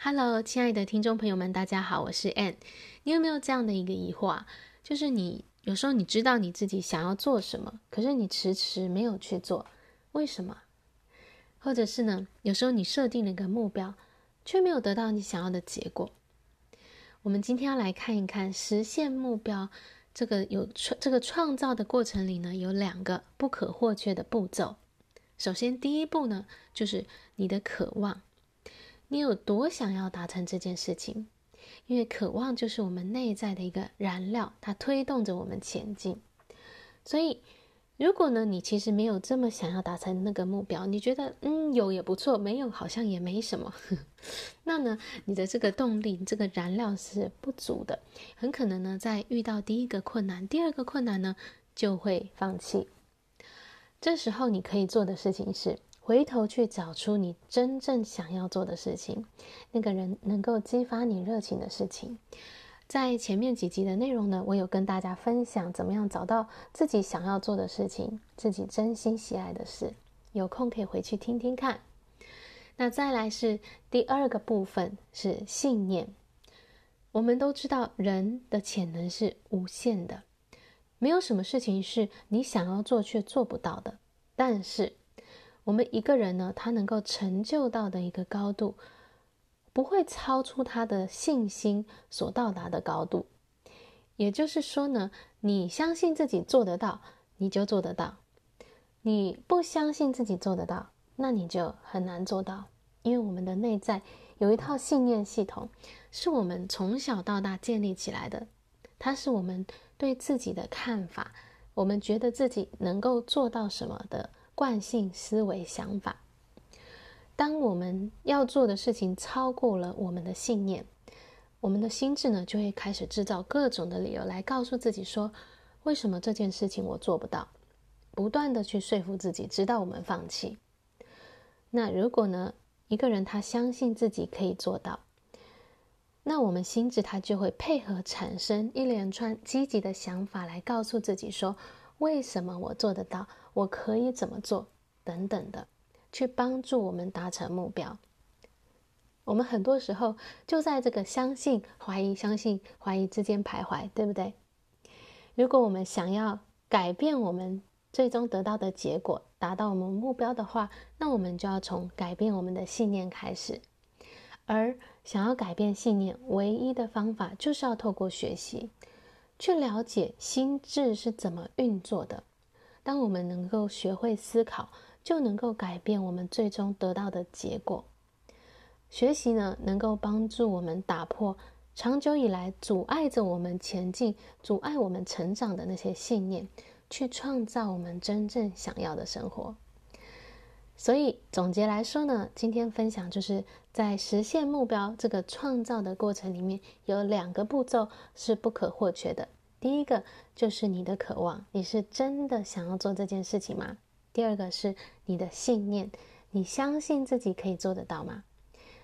Hello，亲爱的听众朋友们，大家好，我是 Ann。你有没有这样的一个疑惑啊？就是你有时候你知道你自己想要做什么，可是你迟迟没有去做，为什么？或者是呢，有时候你设定了一个目标，却没有得到你想要的结果。我们今天要来看一看实现目标这个有创这个创造的过程里呢，有两个不可或缺的步骤。首先，第一步呢，就是你的渴望。你有多想要达成这件事情？因为渴望就是我们内在的一个燃料，它推动着我们前进。所以，如果呢，你其实没有这么想要达成那个目标，你觉得嗯，有也不错，没有好像也没什么，那呢，你的这个动力、这个燃料是不足的，很可能呢，在遇到第一个困难、第二个困难呢，就会放弃。这时候，你可以做的事情是。回头去找出你真正想要做的事情，那个人能够激发你热情的事情。在前面几集的内容呢，我有跟大家分享怎么样找到自己想要做的事情，自己真心喜爱的事。有空可以回去听听看。那再来是第二个部分，是信念。我们都知道人的潜能是无限的，没有什么事情是你想要做却做不到的。但是，我们一个人呢，他能够成就到的一个高度，不会超出他的信心所到达的高度。也就是说呢，你相信自己做得到，你就做得到；你不相信自己做得到，那你就很难做到。因为我们的内在有一套信念系统，是我们从小到大建立起来的，它是我们对自己的看法，我们觉得自己能够做到什么的。惯性思维想法，当我们要做的事情超过了我们的信念，我们的心智呢，就会开始制造各种的理由来告诉自己说，为什么这件事情我做不到？不断的去说服自己，直到我们放弃。那如果呢，一个人他相信自己可以做到，那我们心智他就会配合产生一连串积极的想法来告诉自己说。为什么我做得到？我可以怎么做？等等的，去帮助我们达成目标。我们很多时候就在这个相信、怀疑、相信、怀疑之间徘徊，对不对？如果我们想要改变我们最终得到的结果，达到我们目标的话，那我们就要从改变我们的信念开始。而想要改变信念，唯一的方法就是要透过学习。去了解心智是怎么运作的。当我们能够学会思考，就能够改变我们最终得到的结果。学习呢，能够帮助我们打破长久以来阻碍着我们前进、阻碍我们成长的那些信念，去创造我们真正想要的生活。所以总结来说呢，今天分享就是在实现目标这个创造的过程里面，有两个步骤是不可或缺的。第一个就是你的渴望，你是真的想要做这件事情吗？第二个是你的信念，你相信自己可以做得到吗？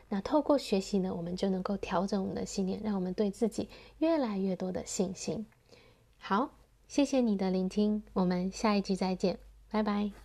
那透过学习呢，我们就能够调整我们的信念，让我们对自己越来越多的信心。好，谢谢你的聆听，我们下一集再见，拜拜。